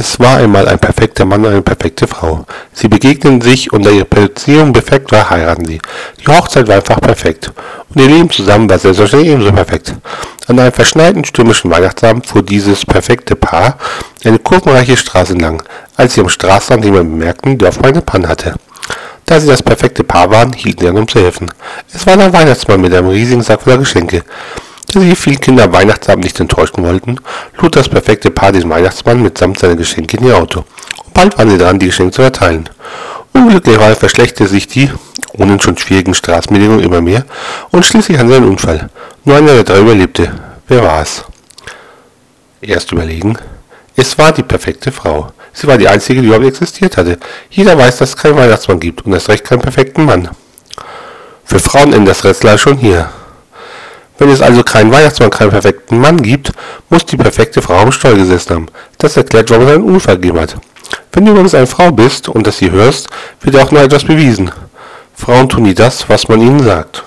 Es war einmal ein perfekter Mann und eine perfekte Frau. Sie begegnen sich und da ihre Beziehung perfekt war, heiraten sie. Die Hochzeit war einfach perfekt. Und ihr Leben zusammen war selbstverständlich ebenso perfekt. An einem verschneiten stürmischen Weihnachtsabend fuhr dieses perfekte Paar eine kurvenreiche Straße lang, als sie am Straßenrand jemand bemerkten, der auf eine Panne hatte. Da sie das perfekte Paar waren, hielten sie an, um zu helfen. Es war der Weihnachtsmann mit einem riesigen Sack voller Geschenke. Da sich viele Kinder am Weihnachtsabend nicht enttäuschen wollten, lud das perfekte Paar den Weihnachtsmann mitsamt seiner Geschenke in ihr Auto. Und bald waren sie dran, die Geschenke zu verteilen. Unglücklicherweise verschlechterte sich die, ohne schon schwierigen Straßenbedingungen immer mehr und schließlich an seinen Unfall. Nur einer der drei überlebte. Wer war es? Erst überlegen. Es war die perfekte Frau. Sie war die einzige, die überhaupt existiert hatte. Jeder weiß, dass es keinen Weihnachtsmann gibt und erst recht keinen perfekten Mann. Für Frauen endet das Rätsel schon hier. Wenn es also keinen Weihnachtsmann, keinen perfekten Mann gibt, muss die perfekte Frau am Steuer gesessen haben. Das erklärt, warum es einen Unfall gegeben hat. Wenn du übrigens eine Frau bist und das hier hörst, wird auch noch etwas bewiesen. Frauen tun nie das, was man ihnen sagt.